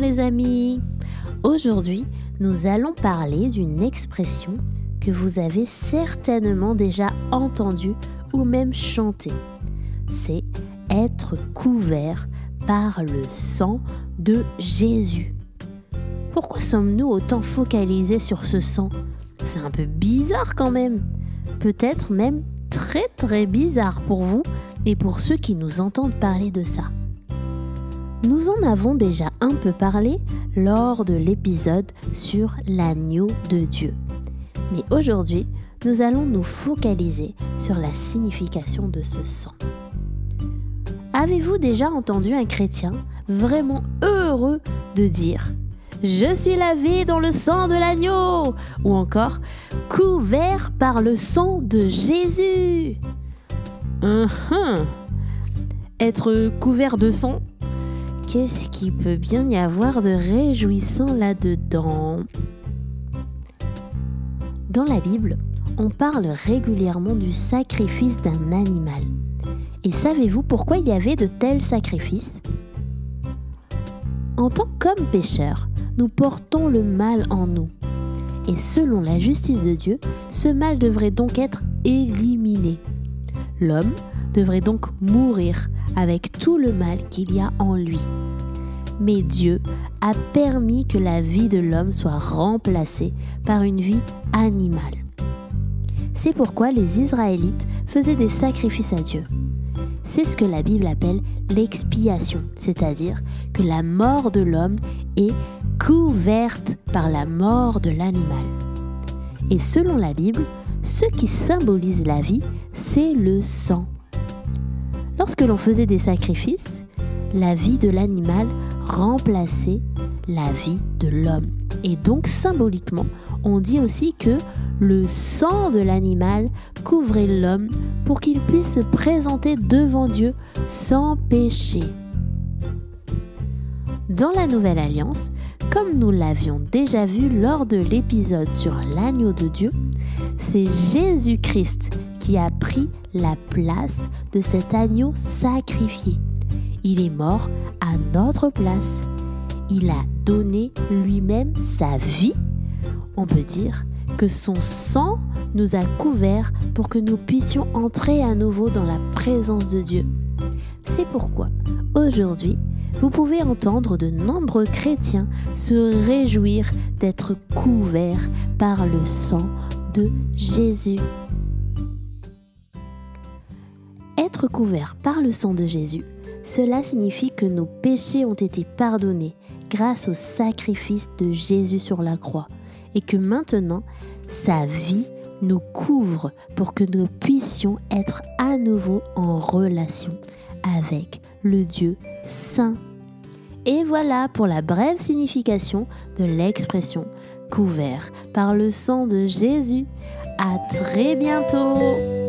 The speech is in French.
les amis Aujourd'hui, nous allons parler d'une expression que vous avez certainement déjà entendue ou même chantée. C'est être couvert par le sang de Jésus. Pourquoi sommes-nous autant focalisés sur ce sang? C'est un peu bizarre quand même. Peut-être même très très bizarre pour vous et pour ceux qui nous entendent parler de ça. Nous en avons déjà un peu parlé lors de l'épisode sur l'agneau de Dieu. Mais aujourd'hui, nous allons nous focaliser sur la signification de ce sang. Avez-vous déjà entendu un chrétien vraiment heureux de dire ⁇ Je suis lavé dans le sang de l'agneau !⁇ ou encore ⁇ Couvert par le sang de Jésus Être couvert de sang Qu'est-ce qui peut bien y avoir de réjouissant là-dedans? Dans la Bible, on parle régulièrement du sacrifice d'un animal. Et savez-vous pourquoi il y avait de tels sacrifices? En tant qu'hommes pécheurs, nous portons le mal en nous. Et selon la justice de Dieu, ce mal devrait donc être éliminé. L'homme devrait donc mourir avec tout le mal qu'il y a en lui. Mais Dieu a permis que la vie de l'homme soit remplacée par une vie animale. C'est pourquoi les Israélites faisaient des sacrifices à Dieu. C'est ce que la Bible appelle l'expiation, c'est-à-dire que la mort de l'homme est couverte par la mort de l'animal. Et selon la Bible, ce qui symbolise la vie, c'est le sang. Lorsque l'on faisait des sacrifices, la vie de l'animal remplaçait la vie de l'homme. Et donc symboliquement, on dit aussi que le sang de l'animal couvrait l'homme pour qu'il puisse se présenter devant Dieu sans péché. Dans la Nouvelle Alliance, comme nous l'avions déjà vu lors de l'épisode sur l'agneau de Dieu, c'est Jésus-Christ qui a pris la place de cet agneau sacrifié. Il est mort à notre place. Il a donné lui-même sa vie. On peut dire que son sang nous a couverts pour que nous puissions entrer à nouveau dans la présence de Dieu. C'est pourquoi, aujourd'hui, vous pouvez entendre de nombreux chrétiens se réjouir d'être couverts par le sang de Jésus. Être couvert par le sang de Jésus, cela signifie que nos péchés ont été pardonnés grâce au sacrifice de Jésus sur la croix et que maintenant sa vie nous couvre pour que nous puissions être à nouveau en relation avec le Dieu saint. Et voilà pour la brève signification de l'expression couvert par le sang de Jésus. À très bientôt!